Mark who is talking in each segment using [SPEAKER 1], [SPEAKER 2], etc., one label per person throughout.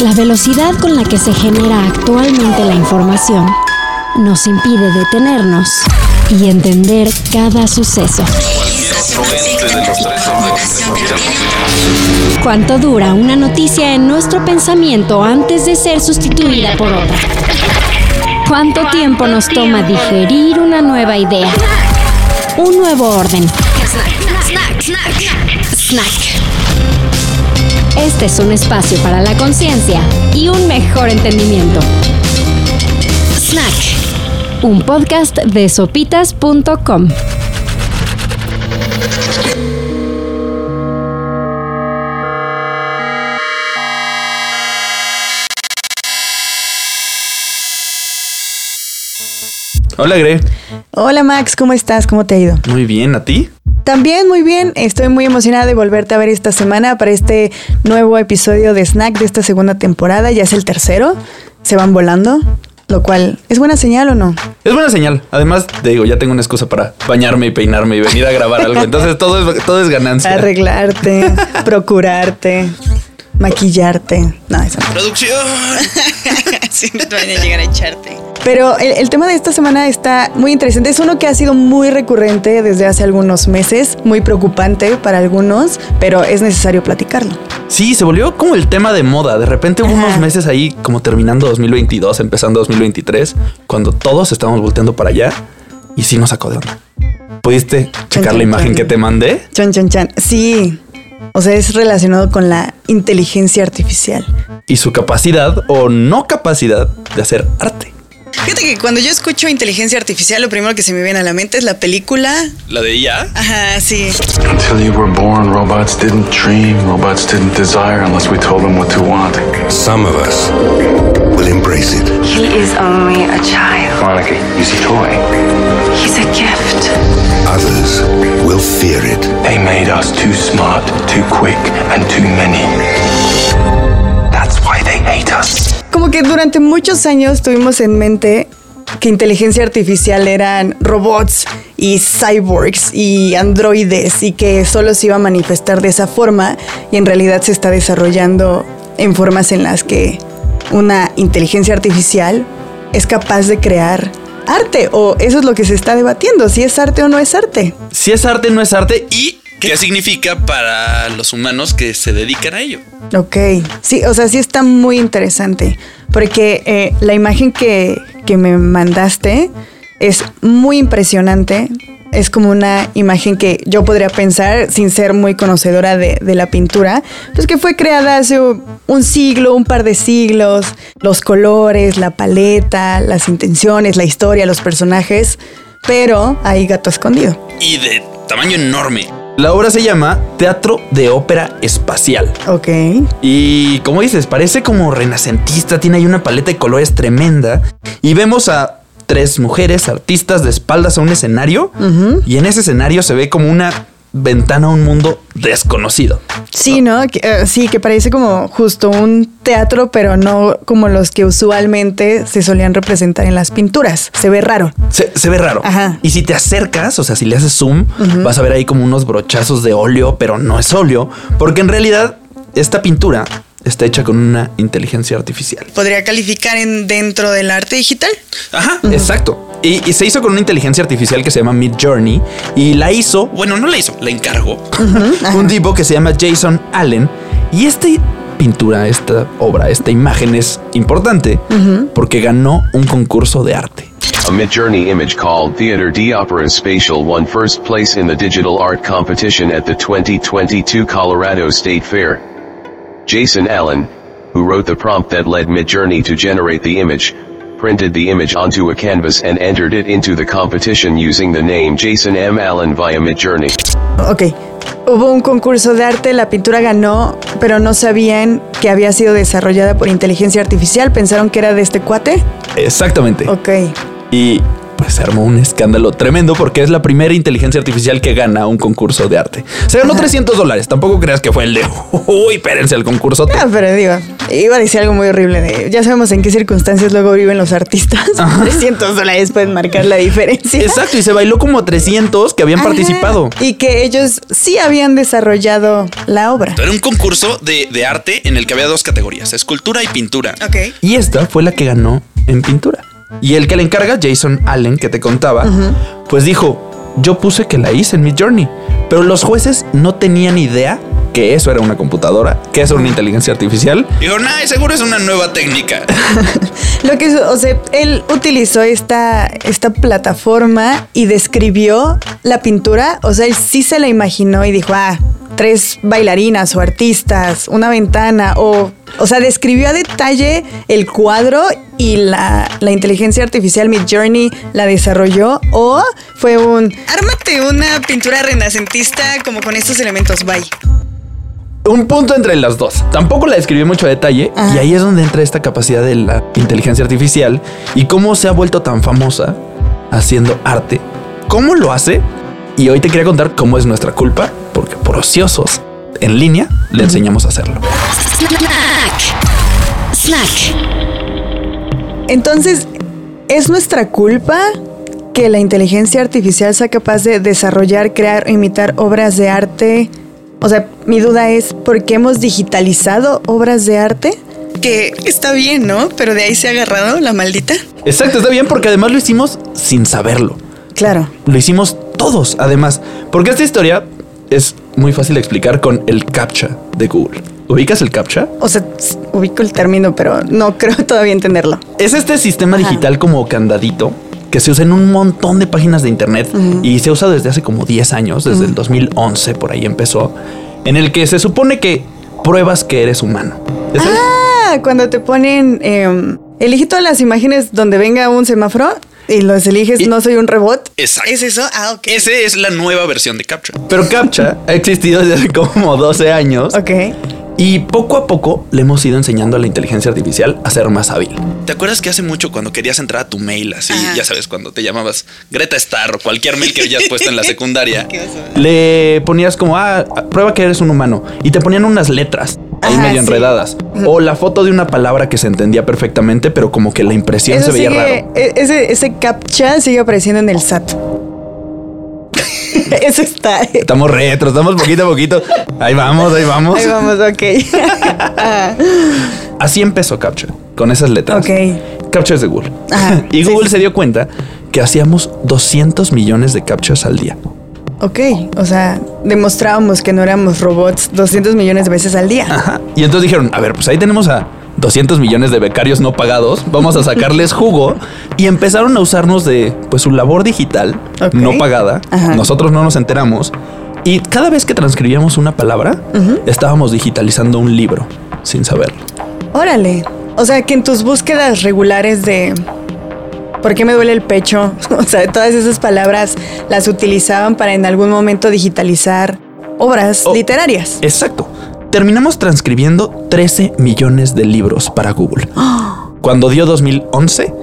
[SPEAKER 1] La velocidad con la que se genera actualmente la información nos impide detenernos y entender cada suceso. ¿Cuánto dura una noticia en nuestro pensamiento antes de ser sustituida por otra? ¿Cuánto tiempo nos toma digerir una nueva idea? Un nuevo orden. Snack. Este es un espacio para la conciencia y un mejor entendimiento. Snack. Un podcast de sopitas.com.
[SPEAKER 2] Hola, Gre.
[SPEAKER 3] Hola Max, ¿cómo estás? ¿Cómo te ha ido?
[SPEAKER 2] Muy bien, ¿a ti?
[SPEAKER 3] También muy bien, estoy muy emocionada de volverte a ver esta semana para este nuevo episodio de Snack de esta segunda temporada, ya es el tercero, se van volando, lo cual es buena señal o no?
[SPEAKER 2] Es buena señal. Además, te digo, ya tengo una excusa para bañarme y peinarme y venir a grabar algo. Entonces todo es, todo es ganancia.
[SPEAKER 3] Arreglarte, procurarte, maquillarte. No, eso no.
[SPEAKER 4] Producción. te van a llegar a echarte.
[SPEAKER 3] Pero el, el tema de esta semana está muy interesante. Es uno que ha sido muy recurrente desde hace algunos meses, muy preocupante para algunos, pero es necesario platicarlo.
[SPEAKER 2] Sí, se volvió como el tema de moda. De repente hubo unos meses ahí como terminando 2022, empezando 2023, cuando todos estábamos volteando para allá y sí nos sacó de onda. ¿Pudiste checar
[SPEAKER 3] chan,
[SPEAKER 2] la imagen
[SPEAKER 3] chan.
[SPEAKER 2] que te mandé?
[SPEAKER 3] Chan, chan, chan. Sí. O sea, es relacionado con la inteligencia artificial.
[SPEAKER 2] Y su capacidad o no capacidad de hacer arte.
[SPEAKER 4] Fíjate que cuando yo escucho inteligencia artificial, lo primero que se me viene a la mente es la película.
[SPEAKER 2] ¿La de IA?
[SPEAKER 4] Ajá, sí.
[SPEAKER 5] Until you were born, robots didn't dream, robots didn't desire unless we told them what to want.
[SPEAKER 6] Some of us will embrace it.
[SPEAKER 7] He is only a child.
[SPEAKER 5] Monica, use a toy.
[SPEAKER 7] He's a gift.
[SPEAKER 6] Others will fear it.
[SPEAKER 5] They made us too smart, too quick, and too many. That's why they hate us.
[SPEAKER 3] Como que durante muchos años tuvimos en mente que inteligencia artificial eran robots y cyborgs y androides y que solo se iba a manifestar de esa forma y en realidad se está desarrollando en formas en las que una inteligencia artificial es capaz de crear arte o eso es lo que se está debatiendo, si es arte o no es arte.
[SPEAKER 2] Si es arte, no es arte. Y
[SPEAKER 4] ¿Qué significa para los humanos que se dedican a ello?
[SPEAKER 3] Ok, sí, o sea, sí está muy interesante, porque eh, la imagen que, que me mandaste es muy impresionante. Es como una imagen que yo podría pensar, sin ser muy conocedora de, de la pintura, pues que fue creada hace un siglo, un par de siglos. Los colores, la paleta, las intenciones, la historia, los personajes, pero hay gato escondido.
[SPEAKER 4] Y de tamaño enorme.
[SPEAKER 2] la obra se llama Teatro de Ópera Espacial.
[SPEAKER 3] Ok.
[SPEAKER 2] Y como dices, parece como renacentista, tiene ahí una paleta de colores tremenda. Y vemos a tres mujeres artistas de espaldas a un escenario. Y en ese escenario se ve como una ventana a un mundo desconocido.
[SPEAKER 3] Sí, ¿no? Que, eh, sí, que parece como justo un teatro, pero no como los que usualmente se solían representar en las pinturas. Se ve raro.
[SPEAKER 2] Se, se ve raro.
[SPEAKER 3] Ajá.
[SPEAKER 2] Y si te acercas, o sea, si le haces zoom, vas a ver ahí como unos brochazos de óleo, pero no es óleo, porque en realidad esta pintura está hecha con una inteligencia artificial.
[SPEAKER 4] ¿Podría calificar en dentro del arte digital?
[SPEAKER 2] Ajá, exacto. Y, y se hizo con una inteligencia artificial que se llama Mid Journey y la hizo
[SPEAKER 4] Bueno, no la hizo, la encargó.
[SPEAKER 2] un tipo que se llama Jason Allen. Y esta pintura, esta obra, esta imagen es importante porque ganó un concurso de arte.
[SPEAKER 8] A Midjourney image called Theater de Opera Spatial won first place in the digital art competition at the 2022 Colorado State Fair. Jason Allen, who wrote the prompt that led Midjourney to generate the image, printed the image onto a canvas and entered it into the competition using the name Jason M. Allen via Midjourney.
[SPEAKER 3] Ok. Hubo un concurso de arte, la pintura ganó, pero no sabían que había sido desarrollada por inteligencia artificial. Pensaron que era de este cuate.
[SPEAKER 2] Exactamente.
[SPEAKER 3] Ok.
[SPEAKER 2] Y pues se armó un escándalo tremendo porque es la primera inteligencia artificial que gana un concurso de arte. Se ganó 300 dólares. Tampoco creas que fue el de, uy, espérense el concurso.
[SPEAKER 3] Ah, pero digo, Iba a decir algo muy horrible de, ya sabemos en qué circunstancias luego viven los artistas. 300 dólares pueden marcar la diferencia.
[SPEAKER 2] Exacto, y se bailó como 300 que habían
[SPEAKER 3] Ajá.
[SPEAKER 2] participado.
[SPEAKER 3] Y que ellos sí habían desarrollado la obra.
[SPEAKER 9] Era un concurso de, de arte en el que había dos categorías, escultura y pintura.
[SPEAKER 4] Ok.
[SPEAKER 2] Y esta fue la que ganó en pintura. Y el que le encarga, Jason Allen, que te contaba, pues dijo, yo puse que la hice en mi journey. Pero los jueces no tenían idea que eso era una computadora, que eso era una inteligencia artificial.
[SPEAKER 9] Dijo, nah, seguro es una nueva técnica.
[SPEAKER 3] Lo que, o sea, él utilizó esta, esta plataforma y describió la pintura. O sea, él sí se la imaginó y dijo, ah, tres bailarinas o artistas, una ventana, o, o sea, describió a detalle el cuadro y la, la inteligencia artificial Mid Journey la desarrolló, o fue un,
[SPEAKER 4] Ármate una pintura renacentista como con estos elementos. Bye.
[SPEAKER 2] Un punto entre las dos. Tampoco la describí en mucho detalle
[SPEAKER 3] Ajá.
[SPEAKER 2] y ahí es donde entra esta capacidad de la inteligencia artificial y cómo se ha vuelto tan famosa haciendo arte. ¿Cómo lo hace? Y hoy te quería contar cómo es nuestra culpa, porque por ociosos en línea le enseñamos a hacerlo.
[SPEAKER 1] Snack. Snack.
[SPEAKER 3] Entonces, ¿es nuestra culpa que la inteligencia artificial sea capaz de desarrollar, crear o imitar obras de arte? O sea, mi duda es, ¿por qué hemos digitalizado obras de arte?
[SPEAKER 4] Que está bien, ¿no? Pero de ahí se ha agarrado la maldita.
[SPEAKER 2] Exacto, está bien porque además lo hicimos sin saberlo.
[SPEAKER 3] Claro.
[SPEAKER 2] Lo hicimos todos, además. Porque esta historia es muy fácil de explicar con el CAPTCHA de Google. ¿Ubicas el CAPTCHA?
[SPEAKER 3] O sea, ubico el término, pero no creo todavía entenderlo.
[SPEAKER 2] Es este sistema digital como candadito que se usa en un montón de páginas de internet y se usa desde hace como 10 años, desde el 2011 por ahí empezó, en el que se supone que pruebas que eres humano. ¿Ya sabes?
[SPEAKER 3] Ah, cuando te ponen, eh, elige todas las imágenes donde venga un semáforo y los eliges,
[SPEAKER 2] Y-
[SPEAKER 3] no soy un robot.
[SPEAKER 9] Exacto.
[SPEAKER 4] ¿Es eso? Ah, ok.
[SPEAKER 9] Ese es la nueva versión de Capture.
[SPEAKER 2] Pero CAPTCHA ha existido desde hace como 12 años
[SPEAKER 3] Ok.
[SPEAKER 2] Y poco a poco le hemos ido enseñando a la inteligencia artificial a ser más hábil.
[SPEAKER 9] ¿Te acuerdas que hace mucho cuando querías entrar a tu mail, así,
[SPEAKER 4] Ajá.
[SPEAKER 9] ya sabes, cuando te llamabas Greta Star o cualquier mail que hayas puesto en la secundaria?
[SPEAKER 2] Le ponías como, ah, prueba que eres un humano. Y te ponían unas letras ahí
[SPEAKER 3] Ajá,
[SPEAKER 2] medio
[SPEAKER 3] sí.
[SPEAKER 2] enredadas. O la foto de una palabra que se entendía perfectamente, pero como que la impresión
[SPEAKER 3] Eso
[SPEAKER 2] se veía
[SPEAKER 3] sigue,
[SPEAKER 2] raro.
[SPEAKER 3] e- ese, ese captcha sigue apareciendo en el SAT. Eso está.
[SPEAKER 2] Estamos retro, estamos poquito a poquito. Ahí vamos, ahí vamos.
[SPEAKER 3] Ahí vamos, ok.
[SPEAKER 2] Así empezó Capture, con esas letras.
[SPEAKER 3] ok.
[SPEAKER 2] Captures de Google.
[SPEAKER 3] Ajá,
[SPEAKER 2] y Google
[SPEAKER 3] sí.
[SPEAKER 2] se dio cuenta que hacíamos 200 millones de captures al día.
[SPEAKER 3] Ok, o sea, demostrábamos que no éramos robots 200 millones de veces al día.
[SPEAKER 2] Ajá. Y entonces dijeron, a ver, pues ahí tenemos a 200 millones de becarios no pagados, vamos a sacarles jugo y empezaron a usarnos de pues su labor digital no pagada.
[SPEAKER 3] Ajá.
[SPEAKER 2] Nosotros no nos enteramos y cada vez que transcribíamos una palabra, estábamos digitalizando un libro sin saberlo.
[SPEAKER 3] Órale. O sea, que en tus búsquedas regulares de ¿por qué me duele el pecho? O sea, todas esas palabras las utilizaban para en algún momento digitalizar obras
[SPEAKER 2] Oh.
[SPEAKER 3] literarias.
[SPEAKER 2] Exacto. Terminamos transcribiendo 13 millones de libros para Google. Cuando dio 2011,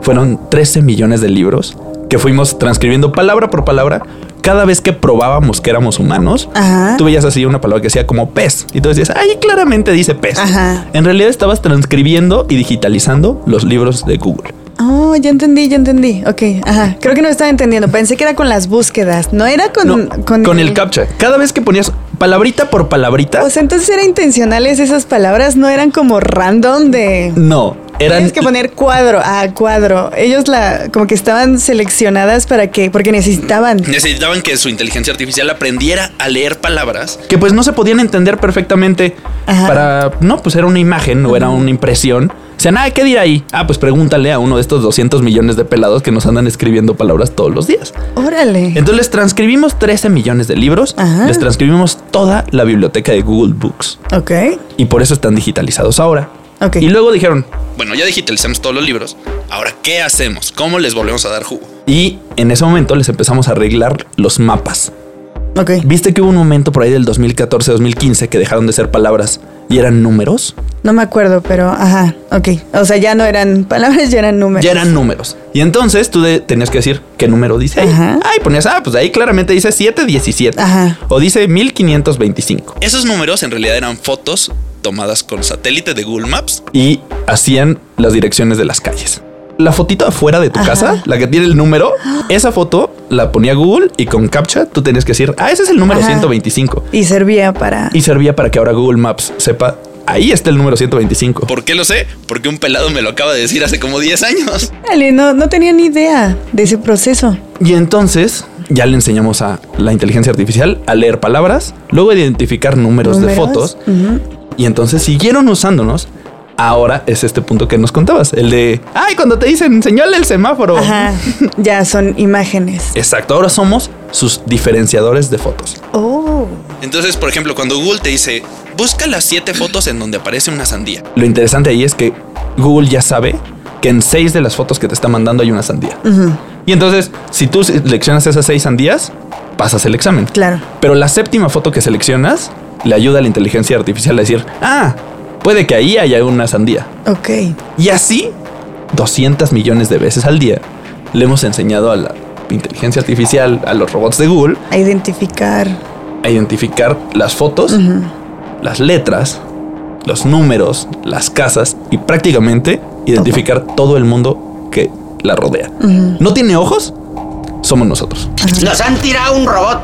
[SPEAKER 2] fueron 13 millones de libros que fuimos transcribiendo palabra por palabra. Cada vez que probábamos que éramos humanos,
[SPEAKER 3] Ajá.
[SPEAKER 2] tú veías así una palabra que decía como pez. Y tú decías, ahí claramente dice pez.
[SPEAKER 3] Ajá.
[SPEAKER 2] En realidad estabas transcribiendo y digitalizando los libros de Google.
[SPEAKER 3] Oh, ya entendí, ya entendí. Ok, ajá. Creo que no estaba entendiendo. Pensé que era con las búsquedas. No era con,
[SPEAKER 2] No, con, el captcha. Cada vez que ponías palabrita por palabrita,
[SPEAKER 3] O sea, entonces eran intencionales esas palabras, no eran como random de.
[SPEAKER 2] no. Eran
[SPEAKER 3] Tienes que poner cuadro, ah, cuadro. Ellos la, como que estaban seleccionadas para que, porque necesitaban.
[SPEAKER 9] Necesitaban que su inteligencia artificial aprendiera a leer palabras.
[SPEAKER 2] que pues no se podían entender perfectamente
[SPEAKER 3] Ajá.
[SPEAKER 2] para no pues era una imagen o era una impresión sea nada qué dirá ahí ah pues pregúntale a uno de estos 200 millones de pelados que nos andan escribiendo palabras todos los días
[SPEAKER 3] Órale.
[SPEAKER 2] entonces les transcribimos 13 millones de libros
[SPEAKER 3] Ajá.
[SPEAKER 2] les transcribimos toda la biblioteca de Google Books
[SPEAKER 3] Ok.
[SPEAKER 2] y por eso están digitalizados ahora
[SPEAKER 3] Ok.
[SPEAKER 2] y luego dijeron
[SPEAKER 9] Bueno, ya digitalizamos todos los libros. Ahora, ¿qué hacemos? ¿Cómo les volvemos a dar jugo?
[SPEAKER 2] y en ese momento les empezamos a arreglar los mapas
[SPEAKER 3] Ok.
[SPEAKER 2] viste que hubo un momento por ahí del 2014-2015 que dejaron de ser palabras y eran números
[SPEAKER 3] No me acuerdo, pero ajá. Ok. O sea, ya no eran palabras, ya eran números.
[SPEAKER 2] Ya eran números. Y entonces tú de- tenías que decir qué número dice ahí.
[SPEAKER 3] Ajá.
[SPEAKER 2] Ay, ponías, ah, pues ahí claramente dice 717.
[SPEAKER 3] Ajá.
[SPEAKER 2] O dice 1525.
[SPEAKER 9] Esos números en realidad eran fotos tomadas con satélite de Google Maps.
[SPEAKER 2] y hacían las direcciones de las calles. La fotito afuera de tu casa, la que tiene el número, esa foto la ponía Google y con CAPTCHA tú tenías que decir, ah, ese es el número
[SPEAKER 3] Ajá.
[SPEAKER 2] 125.
[SPEAKER 3] Y servía para...
[SPEAKER 2] Y servía para que ahora Google Maps sepa, ahí está el número 125.
[SPEAKER 9] ¿Por qué lo sé? Porque un pelado me lo acaba de decir hace como 10 años.
[SPEAKER 3] Dale, no, no tenía ni idea de ese proceso.
[SPEAKER 2] Y entonces ya le enseñamos a la inteligencia artificial a leer palabras, luego a identificar números, de fotos. Y entonces siguieron usándonos. Ahora es este punto que nos contabas, el de, ay, cuando te dicen, señale el semáforo.
[SPEAKER 3] Ajá, ya son imágenes.
[SPEAKER 2] Exacto, ahora somos sus diferenciadores de fotos.
[SPEAKER 3] Oh,
[SPEAKER 9] Entonces, por ejemplo, cuando Google te dice, busca las 7 fotos en donde aparece una sandía.
[SPEAKER 2] Lo interesante ahí es que Google ya sabe que en seis de las fotos que te está mandando hay una sandía. Y entonces, si tú seleccionas esas seis sandías, pasas el examen.
[SPEAKER 3] claro.
[SPEAKER 2] Pero la séptima foto que seleccionas le ayuda a la inteligencia artificial a decir, ah, puede que ahí haya una sandía.
[SPEAKER 3] Ok.
[SPEAKER 2] Y así, 200 millones de veces al día, le hemos enseñado a la inteligencia artificial, a los robots de Google,
[SPEAKER 3] A identificar.
[SPEAKER 2] a identificar las fotos, las letras, los números, las casas y prácticamente identificar todo el mundo que la rodea. ¿No tiene ojos? Somos nosotros.
[SPEAKER 10] Nos han tirado un robot.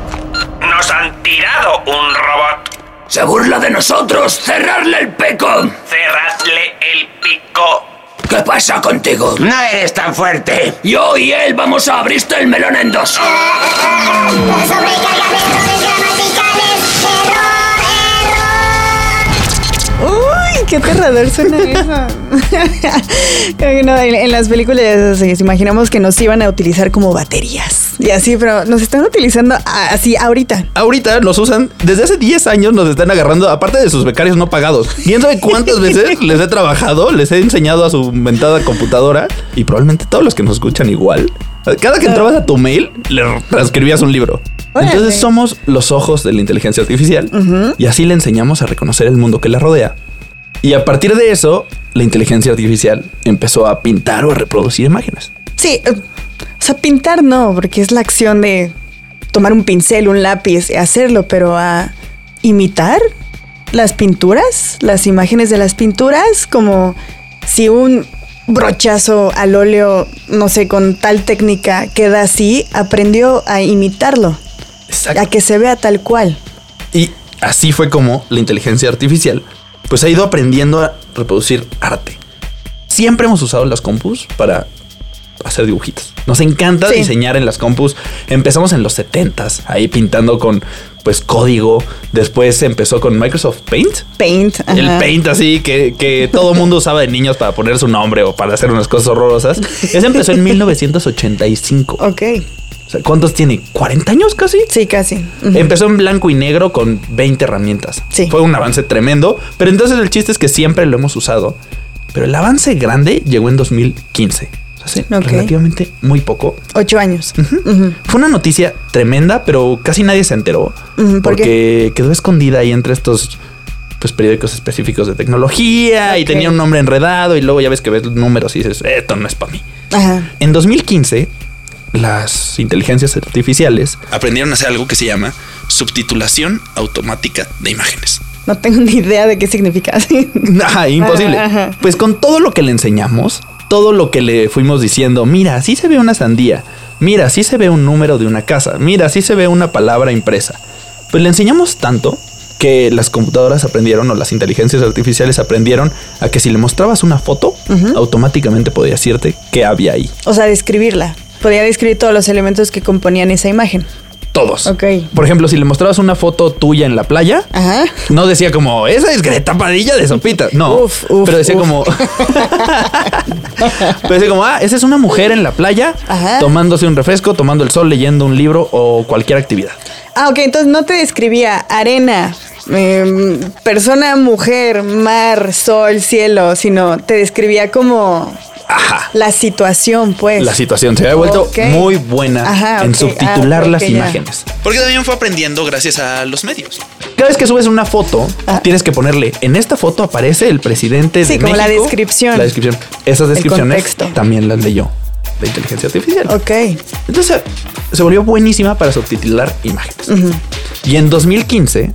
[SPEAKER 10] Nos han tirado un robot.
[SPEAKER 11] Se burla de nosotros. Cerrarle el peco.
[SPEAKER 10] Cerradle el pico.
[SPEAKER 11] ¿Qué pasa contigo?
[SPEAKER 10] No eres tan fuerte.
[SPEAKER 11] Yo y él vamos a abrirte el melón en dos.
[SPEAKER 3] ¡Uy! ¡Qué aterrador suena eso! No, en, en las películas eh, imaginamos que nos iban a utilizar como baterías. Y así, pero nos están utilizando así ahorita.
[SPEAKER 2] Ahorita nos usan, desde hace 10 años nos están agarrando, aparte de sus becarios no pagados. ¿Quién sabe cuántas veces les he trabajado, les he enseñado a su mentada computadora? Y probablemente todos los que nos escuchan igual. Cada que entrabas a tu mail, le transcribías un libro.
[SPEAKER 3] Órale.
[SPEAKER 2] Entonces somos los ojos de la inteligencia artificial y así le enseñamos a reconocer el mundo que la rodea. Y a partir de eso, la inteligencia artificial empezó a pintar o a reproducir imágenes.
[SPEAKER 3] Sí, eh, sea, pintar no, porque es la acción de tomar un pincel, un lápiz y hacerlo, pero a imitar las pinturas, las imágenes de las pinturas, como si un brochazo al óleo, no sé, con tal técnica queda así, aprendió a imitarlo,
[SPEAKER 2] Exacto.
[SPEAKER 3] a que se vea tal cual.
[SPEAKER 2] Y así fue como la inteligencia artificial pues ha ido aprendiendo a reproducir arte. Siempre hemos usado las compus para hacer dibujitos. Nos encanta
[SPEAKER 3] Sí.
[SPEAKER 2] diseñar en las compus. Empezamos en los 70s, ahí pintando con pues código. Después empezó con Microsoft Paint.
[SPEAKER 3] Paint.
[SPEAKER 2] El. Paint así que, que todo mundo usaba de niños para poner su nombre o para hacer unas cosas horrorosas. Ese empezó en 1985.
[SPEAKER 3] Ok.
[SPEAKER 2] ¿Cuántos tiene? ¿40 años casi?
[SPEAKER 3] Sí, casi.
[SPEAKER 2] Empezó en blanco y negro con 20 herramientas.
[SPEAKER 3] Sí.
[SPEAKER 2] Fue un avance tremendo, pero entonces el chiste es que siempre lo hemos usado. Pero el avance grande llegó en 2015. Hace relativamente muy poco.
[SPEAKER 3] Ocho años.
[SPEAKER 2] Fue una noticia tremenda, pero casi nadie se enteró.
[SPEAKER 3] Ujú, ¿por
[SPEAKER 2] porque quedó escondida ahí entre estos pues, periódicos específicos de tecnología y tenía un nombre enredado y luego ya ves que ves números y dices, esto no es para mí.
[SPEAKER 3] Ajá.
[SPEAKER 2] En 2015, las inteligencias artificiales
[SPEAKER 9] Aprendieron a hacer algo que se llama subtitulación automática de imágenes.
[SPEAKER 3] No tengo ni idea de qué significa.
[SPEAKER 2] Ajá, imposible.
[SPEAKER 3] Ajá, ajá.
[SPEAKER 2] Pues con todo lo que le enseñamos, todo lo que le fuimos diciendo, mira, así se ve una sandía, mira, así se ve un número de una casa, mira, así se ve una palabra impresa. Pues le enseñamos tanto que las computadoras aprendieron o las inteligencias artificiales aprendieron a que si le mostrabas una foto, automáticamente podía decirte qué había ahí.
[SPEAKER 3] O sea, describirla. Podía describir todos los elementos que componían esa imagen.
[SPEAKER 2] Todos.
[SPEAKER 3] Ok.
[SPEAKER 2] Por ejemplo, si le mostrabas una foto tuya en la playa,
[SPEAKER 3] Ajá.
[SPEAKER 2] no decía como, esa es Greta Padilla de Sopita. No.
[SPEAKER 3] Uf, uf,
[SPEAKER 2] pero decía
[SPEAKER 3] uf.
[SPEAKER 2] como. pero decía como, ah, esa es una mujer en la playa
[SPEAKER 3] Ajá.
[SPEAKER 2] tomándose un refresco, tomando el sol, leyendo un libro o cualquier actividad.
[SPEAKER 3] Ah, ok, entonces no te describía arena, em, persona, mujer, mar, sol, cielo, sino te describía como
[SPEAKER 2] Ajá.
[SPEAKER 3] la situación, pues.
[SPEAKER 2] La situación se había vuelto muy buena
[SPEAKER 3] Ajá,
[SPEAKER 2] en subtitular
[SPEAKER 3] Ah,
[SPEAKER 2] las imágenes.
[SPEAKER 9] Porque también fue aprendiendo gracias a los medios.
[SPEAKER 2] Cada vez que subes una foto,
[SPEAKER 3] Ah.
[SPEAKER 2] tienes que ponerle, en esta foto aparece el presidente
[SPEAKER 3] Sí,
[SPEAKER 2] de
[SPEAKER 3] como la
[SPEAKER 2] México".
[SPEAKER 3] descripción.
[SPEAKER 2] La descripción. Esas descripciones también las leyó la inteligencia artificial.
[SPEAKER 3] Ok.
[SPEAKER 2] Entonces se volvió buenísima para subtitular imágenes. Y en 2015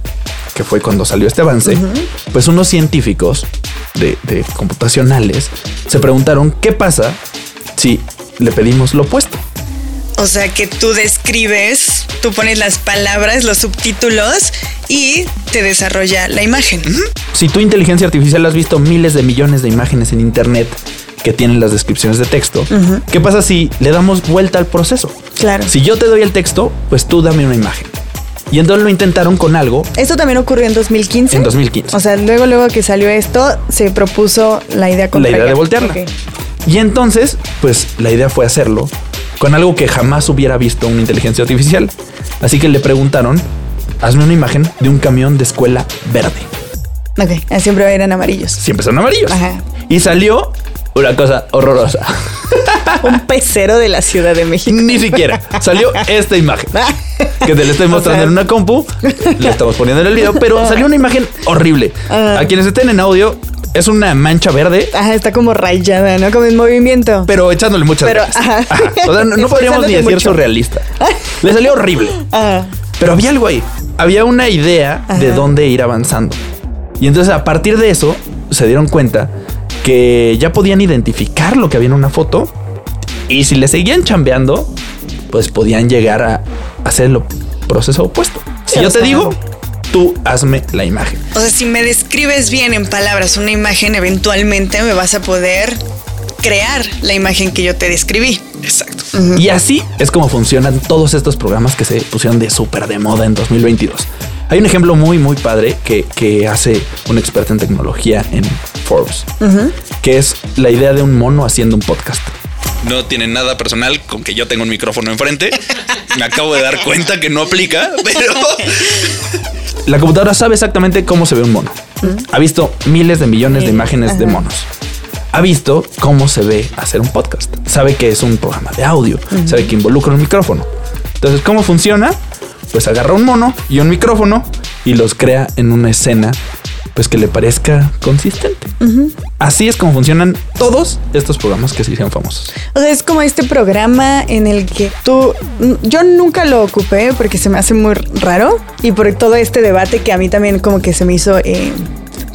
[SPEAKER 2] que fue cuando salió este avance, pues unos científicos de, de computacionales se preguntaron qué pasa si le pedimos lo opuesto.
[SPEAKER 4] O sea que tú describes, tú pones las palabras, los subtítulos y te desarrolla la imagen.
[SPEAKER 2] Si tu inteligencia artificial has visto miles de millones de imágenes en internet que tienen las descripciones de texto, ¿qué pasa si le damos vuelta al proceso?
[SPEAKER 3] Claro.
[SPEAKER 2] Si yo te doy el texto, pues tú dame una imagen. Y entonces lo intentaron con algo
[SPEAKER 3] Esto también ocurrió en 2015.
[SPEAKER 2] en 2015.
[SPEAKER 3] O sea, luego, luego que salió esto, se propuso la idea
[SPEAKER 2] la
[SPEAKER 3] contraria.
[SPEAKER 2] idea de voltearla.
[SPEAKER 3] Ok.
[SPEAKER 2] Y entonces, pues la idea fue hacerlo con algo que jamás hubiera visto una inteligencia artificial. Así que le preguntaron, hazme una imagen de un camión de escuela verde.
[SPEAKER 3] Ok, siempre eran amarillos.
[SPEAKER 2] Siempre son amarillos.
[SPEAKER 3] Ajá.
[SPEAKER 2] Y salió una cosa horrorosa.
[SPEAKER 3] Un pecero de la Ciudad de México.
[SPEAKER 2] Ni siquiera. Salió esta imagen. Que te la estoy mostrando
[SPEAKER 3] O sea-
[SPEAKER 2] en una compu. Le estamos poniendo en el video, pero salió una imagen horrible.
[SPEAKER 3] Ah.
[SPEAKER 2] A quienes estén en audio, es una mancha verde,
[SPEAKER 3] Ajá, está como rayada, ¿no? Como en movimiento.
[SPEAKER 2] pero echándole muchas
[SPEAKER 3] Pero,
[SPEAKER 2] ganas.
[SPEAKER 3] ajá.
[SPEAKER 2] Ajá. O sea, no, no podríamos ni decir
[SPEAKER 3] mucho.
[SPEAKER 2] surrealista. Le salió horrible.
[SPEAKER 3] Ah,
[SPEAKER 2] Pero había algo ahí. Había una idea de
[SPEAKER 3] Ajá.
[SPEAKER 2] dónde ir avanzando. Y entonces a partir de eso se dieron cuenta que ya podían identificar lo que había en una foto. Y si le seguían chambeando, pues podían llegar a hacer el proceso opuesto. Si yo te digo, tú hazme la imagen.
[SPEAKER 4] O sea, si me describes bien en palabras una imagen, eventualmente me vas a poder crear la imagen que yo te describí.
[SPEAKER 2] Exacto. Y así es como funcionan todos estos programas que se pusieron de súper de moda en 2022. Hay un ejemplo muy, muy padre que, que hace un experto en tecnología en Forbes, que es la idea de un mono haciendo un podcast.
[SPEAKER 9] No tiene nada personal con que yo tengo un micrófono enfrente. Me acabo de dar cuenta que no aplica, pero
[SPEAKER 2] La computadora sabe exactamente cómo se ve un mono. Ha visto miles de millones de imágenes de monos. Ha visto cómo se ve hacer un podcast. Sabe que es un programa de audio. Sabe que involucra un micrófono. Entonces, ¿cómo funciona? Pues agarra un mono y un micrófono y los crea en una escena pues que le parezca consistente. Así es como funcionan todos estos programas que se hicieron famosos.
[SPEAKER 3] O sea, es como este programa en el que tú, yo nunca lo ocupé porque se me hace muy raro y por todo este debate que a mí también como que se me hizo, eh,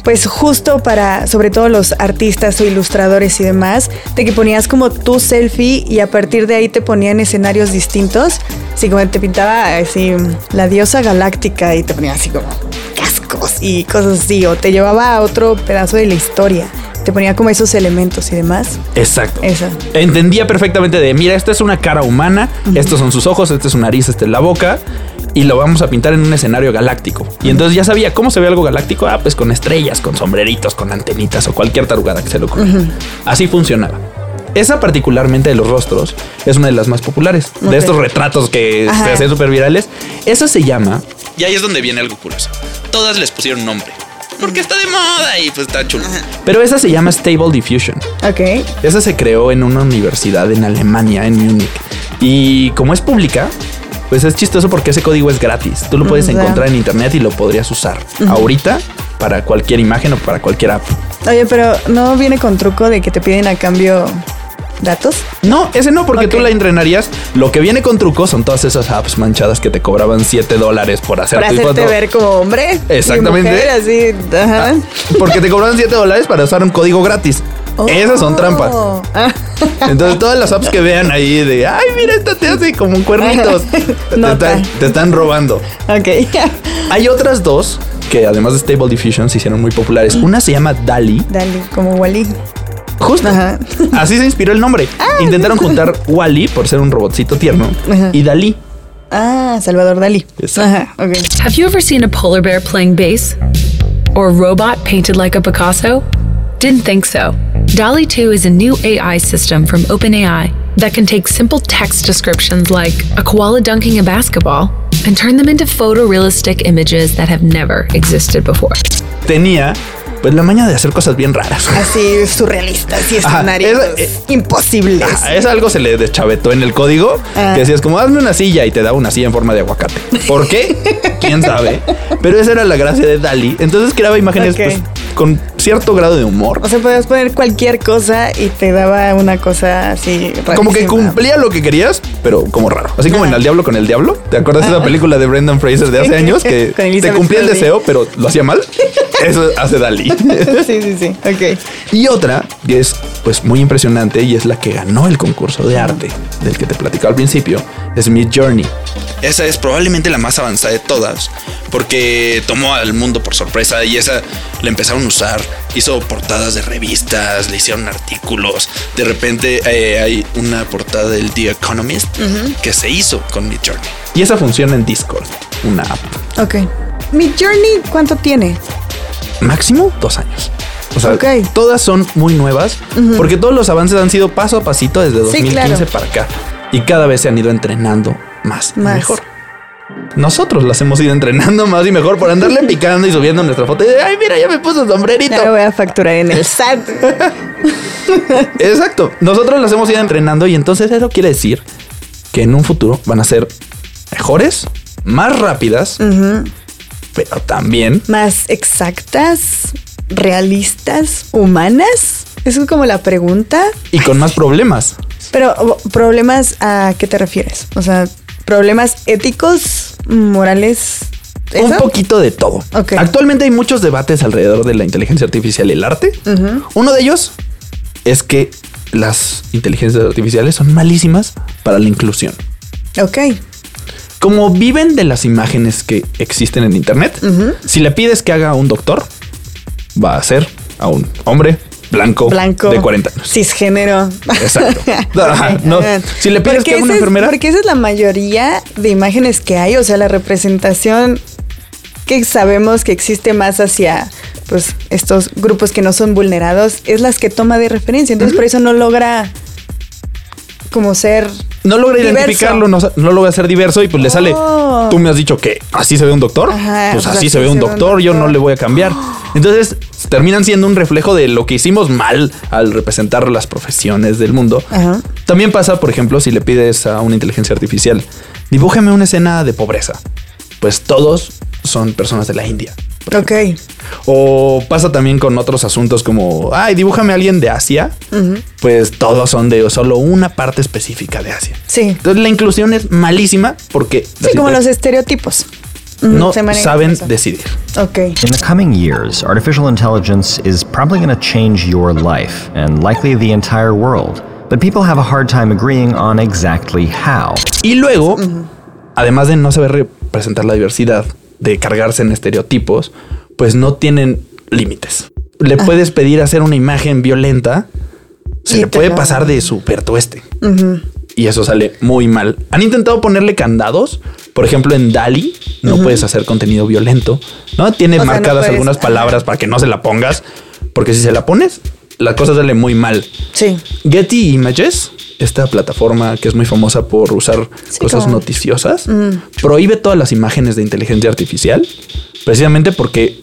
[SPEAKER 3] pues justo para, sobre todo los artistas o ilustradores y demás, de que ponías como tu selfie y a partir de ahí te ponían escenarios distintos, así como te pintaba así la diosa galáctica y te ponía así como cascos y cosas así, o te llevaba a otro pedazo de la historia. Te ponía como esos elementos y demás.
[SPEAKER 2] Exacto.
[SPEAKER 3] Eso.
[SPEAKER 2] Entendía perfectamente de, mira, esta es una cara humana, estos son sus ojos, este es su nariz, esta es la boca, y lo vamos a pintar en un escenario galáctico. Y entonces ya sabía cómo se ve algo galáctico, ah, pues con estrellas, con sombreritos, con antenitas o cualquier tarugada que se le ocurra. Así funcionaba. Esa particularmente de los rostros es una de las más populares. De estos retratos que
[SPEAKER 3] Ajá.
[SPEAKER 2] se hacen súper virales. Esa se llama
[SPEAKER 9] y ahí es donde viene algo curioso. Todas les pusieron nombre. Porque está de moda y pues está chulo.
[SPEAKER 2] Pero esa se llama Stable Diffusion.
[SPEAKER 3] Ok.
[SPEAKER 2] Esa se creó en una universidad en Alemania, en Múnich. Y como es pública, pues es chistoso porque ese código es gratis. Tú lo puedes
[SPEAKER 3] Mm,
[SPEAKER 2] encontrar en internet y lo podrías usar ahorita para cualquier imagen o para cualquier app.
[SPEAKER 3] Oye, pero no viene con truco de que te piden a cambio datos.
[SPEAKER 2] No, ese no, porque tú la entrenarías. Lo que viene con truco son todas esas apps manchadas que te cobraban 7 dólares por hacer
[SPEAKER 3] Para
[SPEAKER 2] tu
[SPEAKER 3] hacerte
[SPEAKER 2] foto.
[SPEAKER 3] ver como hombre.
[SPEAKER 2] Exactamente.
[SPEAKER 3] mujer, así. Ajá.
[SPEAKER 2] Porque te cobraban 7 dólares para usar un código gratis. Esas son trampas.
[SPEAKER 3] Oh. Ah.
[SPEAKER 2] Entonces todas las apps que vean ahí de, ay, mira, esta te hace como cuernitos. te, están, te están robando.
[SPEAKER 3] Ok.
[SPEAKER 2] Hay otras dos que además de Stable Diffusion se hicieron muy populares. Una se llama DALI.
[SPEAKER 3] Dale, como Wally.
[SPEAKER 2] Justo. Así se inspiró el nombre. Intentaron juntar Wally por ser un robotcito tierno
[SPEAKER 3] Ajá.
[SPEAKER 2] y Dalí.
[SPEAKER 3] Ah, Salvador Dalí. Ajá, ok.
[SPEAKER 12] Have you ever seen a polar bear playing bass? Or a robot painted like a Picasso? Didn't think so. DALI 2 is a new AI system from OpenAI that can take simple text descriptions like a koala dunking a basketball and turn them into photorealistic images that have never existed before.
[SPEAKER 2] Tenía pues la maña de hacer cosas bien raras.
[SPEAKER 3] Así surrealistas y
[SPEAKER 2] Ajá,
[SPEAKER 3] escenarios
[SPEAKER 2] es-
[SPEAKER 3] imposibles.
[SPEAKER 2] Ah, es algo se le deschavetó en el código
[SPEAKER 3] Ah.
[SPEAKER 2] que decías como hazme una silla y te daba una silla en forma de aguacate. ¿Por qué? ¿Quién sabe? Pero esa era la gracia de Dali. Entonces creaba imágenes pues, con cierto grado de humor.
[SPEAKER 3] O sea, podías poner cualquier cosa y te daba una cosa así.
[SPEAKER 2] Como que
[SPEAKER 3] rarísima.
[SPEAKER 2] cumplía lo que querías, pero como raro. Así como en El Diablo con el Diablo. ¿Te acuerdas de esa película de Brendan Fraser de hace años que te cumplía el deseo, pero lo hacía mal? Eso hace Dalí.
[SPEAKER 3] sí, sí, sí. Ok.
[SPEAKER 2] Y otra que es pues muy impresionante y es la que ganó el concurso de arte del que te platicaba al principio, es Mid Journey.
[SPEAKER 9] Esa es probablemente la más avanzada de todas, porque tomó al mundo por sorpresa y esa la empezaron a usar. Hizo portadas de revistas, le hicieron artículos. De repente eh, hay una portada del The Economist que se hizo con Mid Journey.
[SPEAKER 2] Y esa funciona en Discord, una app.
[SPEAKER 3] Ok. Mi journey, ¿cuánto tiene?
[SPEAKER 2] Máximo dos años. O sea, todas son muy nuevas porque todos los avances han sido paso a pasito desde
[SPEAKER 3] Sí,
[SPEAKER 2] 2015
[SPEAKER 3] claro.
[SPEAKER 2] para acá. Y cada vez se han ido entrenando más, y
[SPEAKER 3] Más.
[SPEAKER 2] mejor. Nosotros las hemos ido entrenando más y mejor por andarle picando y subiendo nuestra foto. Y de, Ay, mira, ya me puso sombrerito.
[SPEAKER 3] Ya lo voy a facturar en el SAT.
[SPEAKER 2] Exacto. Nosotros las hemos ido entrenando y entonces eso quiere decir que en un futuro van a ser mejores, más rápidas, pero también
[SPEAKER 3] Más exactas, realistas, humanas. Eso es como la pregunta.
[SPEAKER 2] y con más problemas.
[SPEAKER 3] Pero, ¿problemas a qué te refieres? O sea, ¿problemas éticos, morales? ¿eso?
[SPEAKER 2] Un poquito de todo.
[SPEAKER 3] Ok.
[SPEAKER 2] Actualmente hay muchos debates alrededor de la inteligencia artificial y el arte. Uno de ellos es que las inteligencias artificiales son malísimas para la inclusión.
[SPEAKER 3] Ok.
[SPEAKER 2] Como viven de las imágenes que existen en Internet, si le pides que haga a un doctor, va a ser a un hombre blanco,
[SPEAKER 3] Blanco.
[SPEAKER 2] de 40 años.
[SPEAKER 3] Cisgénero.
[SPEAKER 2] Exacto. Ajá, no. Si le pides
[SPEAKER 3] Porque
[SPEAKER 2] que haga una
[SPEAKER 3] esa es-
[SPEAKER 2] enfermera,
[SPEAKER 3] Porque esa es la mayoría de imágenes que hay. O sea, la representación que sabemos que existe más hacia pues estos grupos que no son vulnerados es las que toma de referencia. Entonces, por eso no logra como ser
[SPEAKER 2] no logra
[SPEAKER 3] diverso.
[SPEAKER 2] identificarlo, no, no logra ser diverso y pues le sale.
[SPEAKER 3] Oh.
[SPEAKER 2] Tú me has dicho que así se ve un doctor,
[SPEAKER 3] Ajá,
[SPEAKER 2] pues
[SPEAKER 3] pues
[SPEAKER 2] así
[SPEAKER 3] así
[SPEAKER 2] se ve un doctor, yo no le voy a cambiar. Entonces terminan siendo un reflejo de lo que hicimos mal al representar las profesiones del mundo.
[SPEAKER 3] Ajá.
[SPEAKER 2] También pasa, por ejemplo, si le pides a una inteligencia artificial, dibújame una escena de pobreza. Pues todos son personas de la India.
[SPEAKER 3] Ok.
[SPEAKER 2] O pasa también con otros asuntos como, ay, dibújame a alguien de Asia. Pues todos son de solo una parte específica de Asia.
[SPEAKER 3] Sí.
[SPEAKER 2] Entonces la inclusión es malísima porque
[SPEAKER 3] Sí, como los estereotipos.
[SPEAKER 2] No saben
[SPEAKER 3] eso.
[SPEAKER 2] decidir.
[SPEAKER 3] Ok.
[SPEAKER 13] In the coming years, artificial intelligence is probably going to change your life and likely the entire world. But people have a hard time agreeing on exactly how.
[SPEAKER 2] Y luego, además de no saber representar la diversidad, de cargarse en estereotipos, pues no tienen límites. Le puedes pedir hacer una imagen violenta, se
[SPEAKER 3] Y
[SPEAKER 2] le puede pasar de súper tueste. Y eso sale muy mal. Han intentado ponerle candados. Por ejemplo, en Dali no puedes hacer contenido violento. No tiene
[SPEAKER 3] O sea, no
[SPEAKER 2] marcadas algunas palabras para que no se la pongas. Porque si se la pones, la cosa sale muy mal.
[SPEAKER 3] Sí.
[SPEAKER 2] Getty Images, esta plataforma que es muy famosa por usar cosas
[SPEAKER 3] como-
[SPEAKER 2] noticiosas,
[SPEAKER 3] Mm.
[SPEAKER 2] prohíbe todas las imágenes de inteligencia artificial precisamente porque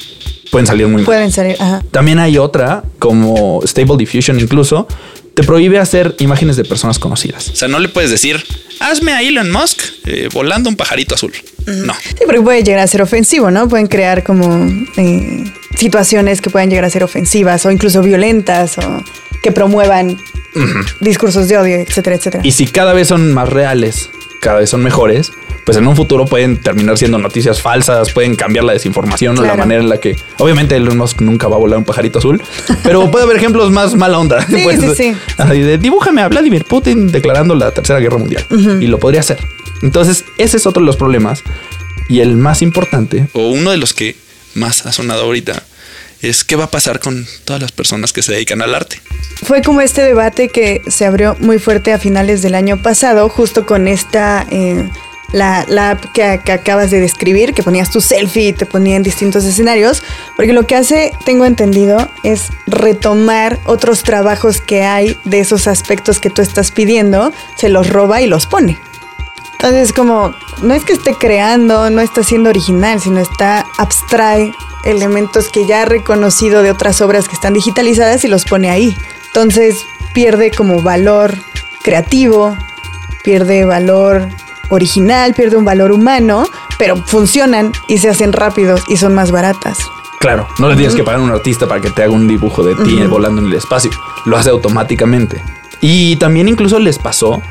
[SPEAKER 2] pueden salir muy mal.
[SPEAKER 3] Pueden salir. Ajá.
[SPEAKER 2] También hay otra, como Stable Diffusion incluso, te prohíbe hacer imágenes de personas conocidas.
[SPEAKER 9] O sea, no le puedes decir, hazme a Elon Musk eh, volando un pajarito azul. No.
[SPEAKER 3] Sí, porque puede llegar a ser ofensivo, ¿no? Pueden crear como eh, situaciones que puedan llegar a ser ofensivas o incluso violentas o que promuevan discursos de odio, etcétera, etcétera.
[SPEAKER 2] Y si cada vez son más reales, cada vez son mejores, pues en un futuro pueden terminar siendo noticias falsas, pueden cambiar la desinformación o la manera en la que, obviamente Elon Musk nunca va a volar un pajarito azul, pero puede haber ejemplos más mala onda.
[SPEAKER 3] Sí,
[SPEAKER 2] Pues,
[SPEAKER 3] sí, sí.
[SPEAKER 2] así de, dibújame a Vladimir Putin declarando la tercera guerra mundial y lo podría hacer. Entonces, ese es otro de los problemas y el más importante.
[SPEAKER 9] O uno de los que más sonado ahorita es qué va a pasar con todas las personas que se dedican al arte.
[SPEAKER 3] Fue como este debate que se abrió muy fuerte a finales del año pasado, justo con esta, eh, la, la app que, que acabas de describir, que ponías tu selfie y te ponía en distintos escenarios, porque lo que hace, tengo entendido, es retomar otros trabajos que hay de esos aspectos que tú estás pidiendo, se los roba y los pone. Entonces, como, no es que esté creando, no está siendo original, sino está abstrae elementos que ya ha reconocido de otras obras que están digitalizadas y los pone ahí. Entonces, pierde como valor creativo, pierde valor original, pierde un valor humano, pero funcionan y se hacen rápidos y son más baratas.
[SPEAKER 2] Claro, no le tienes que pagar a un artista para que te haga un dibujo de ti volando en el espacio. Lo hace automáticamente. Y también incluso les pasó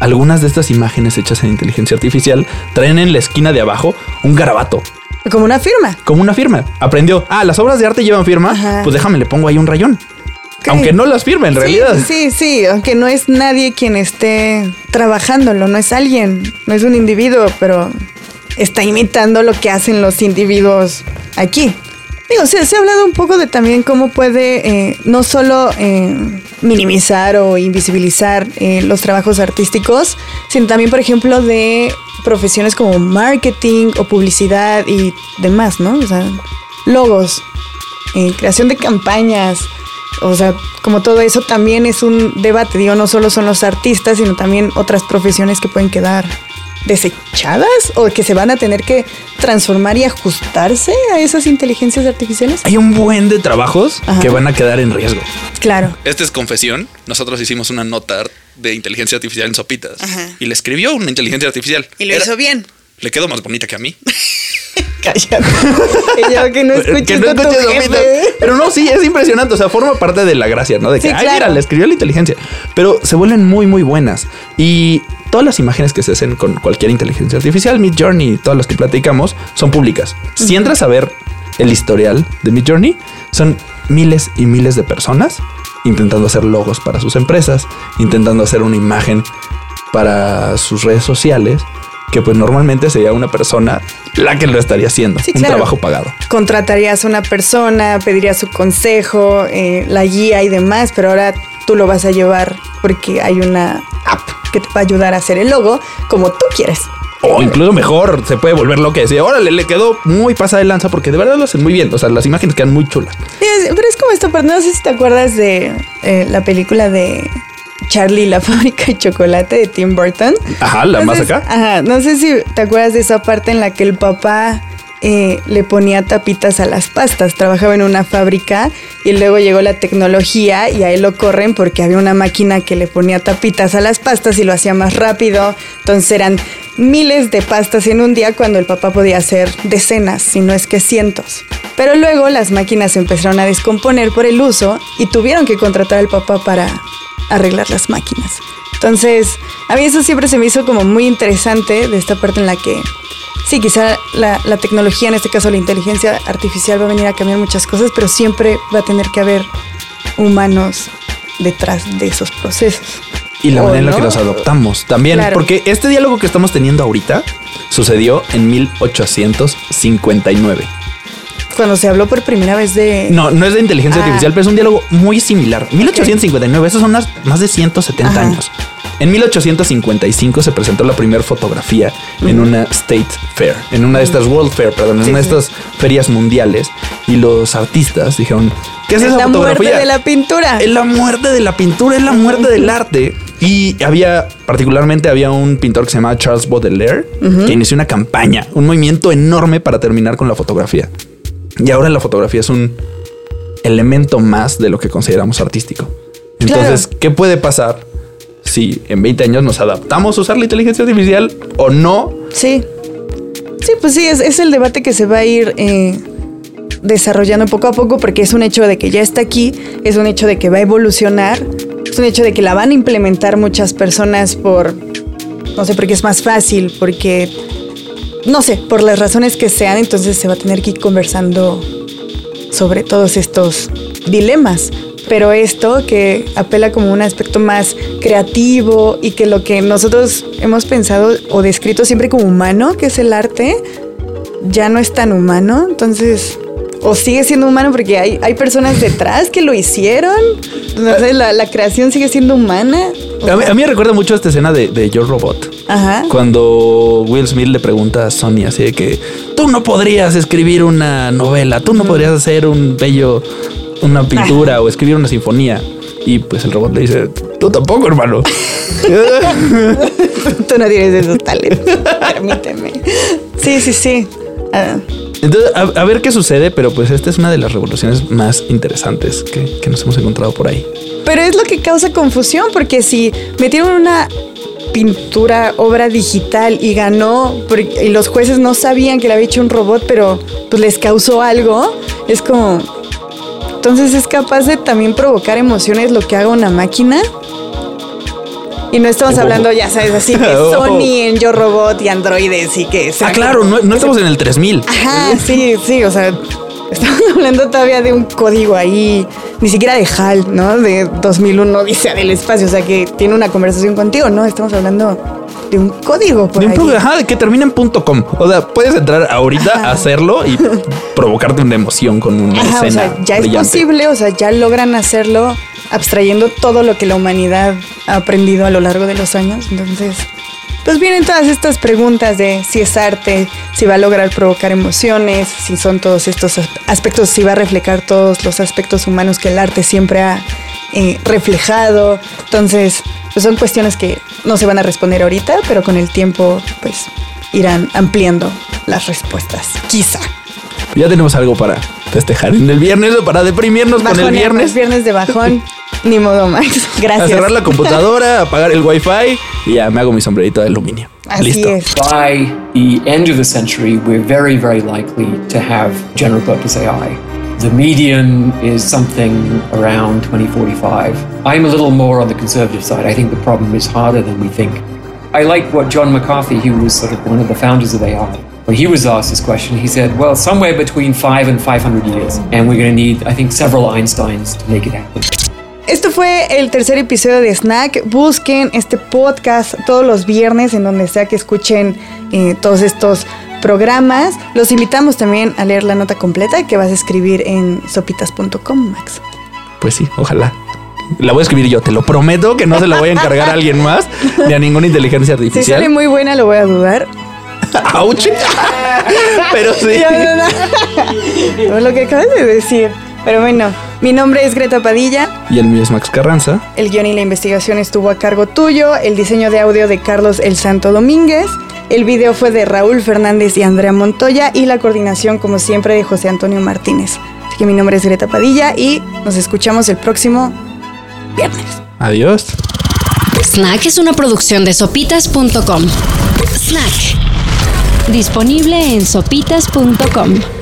[SPEAKER 2] algunas de estas imágenes hechas en inteligencia artificial traen en la esquina de abajo un garabato.
[SPEAKER 3] Como una firma.
[SPEAKER 2] Como una firma. Aprendió, ah, las obras de arte llevan firma,
[SPEAKER 3] Ajá.
[SPEAKER 2] pues déjame, le pongo ahí un rayón. Aunque no las firme en
[SPEAKER 3] Sí,
[SPEAKER 2] realidad.
[SPEAKER 3] Sí, sí, aunque no es nadie quien esté trabajándolo, no es alguien, no es un individuo, pero está imitando lo que hacen los individuos aquí. Digo, se, se ha hablado un poco de también cómo puede eh, no solo eh, minimizar o invisibilizar eh, los trabajos artísticos, sino también, por ejemplo, de profesiones como marketing o publicidad y demás, ¿no? O sea, logos, eh, creación de campañas, o sea, como todo eso también es un debate, digo, no solo son los artistas, sino también otras profesiones que pueden quedar desechadas o que se van a tener que transformar y ajustarse a esas inteligencias artificiales.
[SPEAKER 2] Hay un buen de trabajos
[SPEAKER 3] Ajá.
[SPEAKER 2] que van a quedar en riesgo.
[SPEAKER 3] Claro.
[SPEAKER 9] Esta es confesión. Nosotros hicimos una nota de inteligencia artificial en Sopitas.
[SPEAKER 4] Ajá.
[SPEAKER 9] Y le escribió una inteligencia artificial.
[SPEAKER 4] Y lo
[SPEAKER 9] Era-
[SPEAKER 4] hizo bien.
[SPEAKER 9] Le quedó más bonita que a mí.
[SPEAKER 3] Cállate. Que yo que no escuches
[SPEAKER 2] que no
[SPEAKER 3] tu
[SPEAKER 2] escuches
[SPEAKER 3] jefe.
[SPEAKER 2] Pero no, sí, es impresionante. O sea, forma parte de la gracia, ¿no? De que,
[SPEAKER 3] Sí,
[SPEAKER 2] ay,
[SPEAKER 3] claro.
[SPEAKER 2] mira, le escribió la inteligencia. Pero se vuelven muy, muy buenas. Y todas las imágenes que se hacen con cualquier inteligencia artificial, Mid Journey, todas las que platicamos, son públicas. Si entras a ver el historial de Mid Journey, son miles y miles de personas intentando hacer logos para sus empresas, intentando hacer una imagen para sus redes sociales, que pues normalmente sería una persona la que lo estaría haciendo,
[SPEAKER 3] Sí,
[SPEAKER 2] un
[SPEAKER 3] claro.
[SPEAKER 2] trabajo pagado.
[SPEAKER 3] Contratarías a una persona, pedirías su consejo, eh, la guía y demás, pero ahora tú lo vas a llevar porque hay una app que te va a ayudar a hacer el logo como tú quieres.
[SPEAKER 2] O incluso mejor, se puede volver lo que decía. Órale, le quedó muy pasada de lanza porque de verdad lo hacen muy bien. O sea, las imágenes quedan muy chulas.
[SPEAKER 3] Es- pero es como esta parte, no sé si te acuerdas de eh, la película de Charlie y la fábrica de chocolate de Tim Burton.
[SPEAKER 2] Ajá, la más acá.
[SPEAKER 3] Ajá, no sé si te acuerdas de esa parte en la que el papá eh, le ponía tapitas a las pastas. Trabajaba en una fábrica y luego llegó la tecnología y a él lo corren porque había una máquina que le ponía tapitas a las pastas y lo hacía más rápido. Entonces eran miles de pastas en un día cuando el papá podía hacer decenas, si no es que cientos. Pero luego las máquinas empezaron a descomponer por el uso y tuvieron que contratar al papá para arreglar las máquinas. Entonces, a mí eso siempre se me hizo como muy interesante de esta parte en la que, sí, quizá la, la tecnología, en este caso la inteligencia artificial, va a venir a cambiar muchas cosas, pero siempre va a tener que haber humanos detrás de esos procesos.
[SPEAKER 2] Y la
[SPEAKER 3] ¿O
[SPEAKER 2] manera en la que los adoptamos también.
[SPEAKER 3] Claro.
[SPEAKER 2] Porque este diálogo que estamos teniendo ahorita sucedió en 1859.
[SPEAKER 3] Cuando se habló por primera vez de...
[SPEAKER 2] No, no es de inteligencia
[SPEAKER 3] Ah.
[SPEAKER 2] artificial, pero es un diálogo muy similar. 1859, esos son más de 170
[SPEAKER 3] Ajá.
[SPEAKER 2] años. En 1855 se presentó la primera fotografía en una State Fair, en una de estas World Fair, perdón, en
[SPEAKER 3] Sí,
[SPEAKER 2] una de estas ferias mundiales. Y los artistas dijeron, ¿qué es esa
[SPEAKER 3] la muerte
[SPEAKER 2] fotografía?
[SPEAKER 3] de la pintura.
[SPEAKER 2] Es la muerte de la pintura, es la muerte del arte. Y había, particularmente había un pintor que se llamaba Charles Baudelaire, que inició una campaña, un movimiento enorme para terminar con la fotografía. Y ahora la fotografía es un elemento más de lo que consideramos artístico. Entonces, ¿qué puede pasar si en 20 años nos adaptamos a usar la inteligencia artificial o no?
[SPEAKER 3] Sí. Sí, pues sí, es, el debate que se va a ir eh, desarrollando poco a poco porque es un hecho de que ya está aquí, es un hecho de que va a evolucionar, es un hecho de que la van a implementar muchas personas por, no sé, porque es más fácil, porque, no sé, por las razones que sean, entonces se va a tener que ir conversando sobre todos estos dilemas. Pero esto que apela como un aspecto más creativo y que lo que nosotros hemos pensado o descrito siempre como humano, que es el arte, ya no es tan humano. Entonces, o sigue siendo humano porque hay, hay personas detrás que lo hicieron. No sé, la, la creación sigue siendo humana.
[SPEAKER 2] A mí, a mí me recuerda mucho esta escena de, de Yo Robot.
[SPEAKER 3] Ajá.
[SPEAKER 2] Cuando Will Smith le pregunta a Sony así de que tú no podrías escribir una novela, tú no podrías hacer un bello, una pintura o escribir una sinfonía. Y pues el robot le dice, tú tampoco, hermano.
[SPEAKER 3] Tú no tienes esos talentos. Permíteme. Sí, sí, sí. Ah,
[SPEAKER 2] Entonces, a, a ver qué sucede, pero pues esta es una de las revoluciones más interesantes que, que nos hemos encontrado por ahí.
[SPEAKER 3] Pero es lo que causa confusión, porque si metieron una pintura, obra digital y ganó, y los jueces no sabían que le había hecho un robot, pero pues les causó algo, es como... Entonces es capaz de también provocar emociones lo que haga una máquina. Y no estamos hablando, ya sabes, así que
[SPEAKER 2] Oh.
[SPEAKER 3] Sony en Yo Robot y androides y que...
[SPEAKER 2] Ah, claro, no, no estamos en el 3000.
[SPEAKER 3] Ajá, sí, sí, o sea, estamos hablando todavía de un código ahí, ni siquiera de HAL, ¿no? De 2001, dice del espacio, o sea, que tiene una conversación contigo, ¿no? Estamos hablando de un código por
[SPEAKER 2] De un
[SPEAKER 3] ahí.
[SPEAKER 2] ajá, que termina en punto .com. O sea, puedes entrar ahorita a hacerlo y provocarte una emoción con una
[SPEAKER 3] Ajá, o
[SPEAKER 2] escena
[SPEAKER 3] sea, ya es posible, o sea, ya logran hacerlo abstrayendo todo lo que la humanidad ha aprendido a lo largo de los años. Entonces, pues vienen todas estas preguntas de si es arte, si va a lograr provocar emociones, si son todos estos as- aspectos, si va a reflejar todos los aspectos humanos que el arte siempre ha eh, reflejado. Entonces, pues son cuestiones que no se van a responder ahorita, pero con el tiempo, pues irán ampliando las respuestas. Quizá.
[SPEAKER 2] Ya tenemos algo para festejar en el viernes o para deprimirnos con el viernes.
[SPEAKER 3] Viernes de bajón. Ni modo, Max.
[SPEAKER 2] A
[SPEAKER 3] Gracias.
[SPEAKER 2] cerrar la computadora, apagar el wifi y ya me hago mi sombrerito de aluminio.
[SPEAKER 3] Así
[SPEAKER 2] Listo.
[SPEAKER 3] es.
[SPEAKER 14] By the end of the century, we're very, very likely to have general purpose AI. The median is something around 2045. I'm a little more on the conservative side. I think the problem is harder than we think. I like what John McCarthy, he was sort of one of the founders of AI. When he was asked this question, he said, well, somewhere between five and 500 years. And we're going to need, I think, several Einsteins to make it happen.
[SPEAKER 3] Esto fue el tercer episodio de Snack. Busquen este podcast todos los viernes en donde sea que escuchen eh, todos estos programas. Los invitamos también a leer la nota completa que vas a escribir en sopitas.com, Max.
[SPEAKER 2] Pues sí, ojalá. La voy a escribir yo, te lo prometo que no se la voy a encargar a alguien más ni a ninguna inteligencia
[SPEAKER 3] Si
[SPEAKER 2] artificial.
[SPEAKER 3] sale muy buena, lo voy a dudar.
[SPEAKER 2] ¡Auch! Pero sí.
[SPEAKER 3] Ya, no, no. No, lo que acabas de decir. Pero bueno, mi nombre es Greta Padilla.
[SPEAKER 2] Y el mío es Max Carranza.
[SPEAKER 3] El guion y la investigación estuvo a cargo tuyo. El diseño de audio de Carlos El Santo Domínguez. El video fue de Raúl Fernández y Andrea Montoya. Y la coordinación, como siempre, de José Antonio Martínez. Así que mi nombre es Greta Padilla y nos escuchamos el próximo viernes.
[SPEAKER 2] Adiós.
[SPEAKER 1] Snack es una producción de sopitas.com. Snack. Disponible en sopitas.com.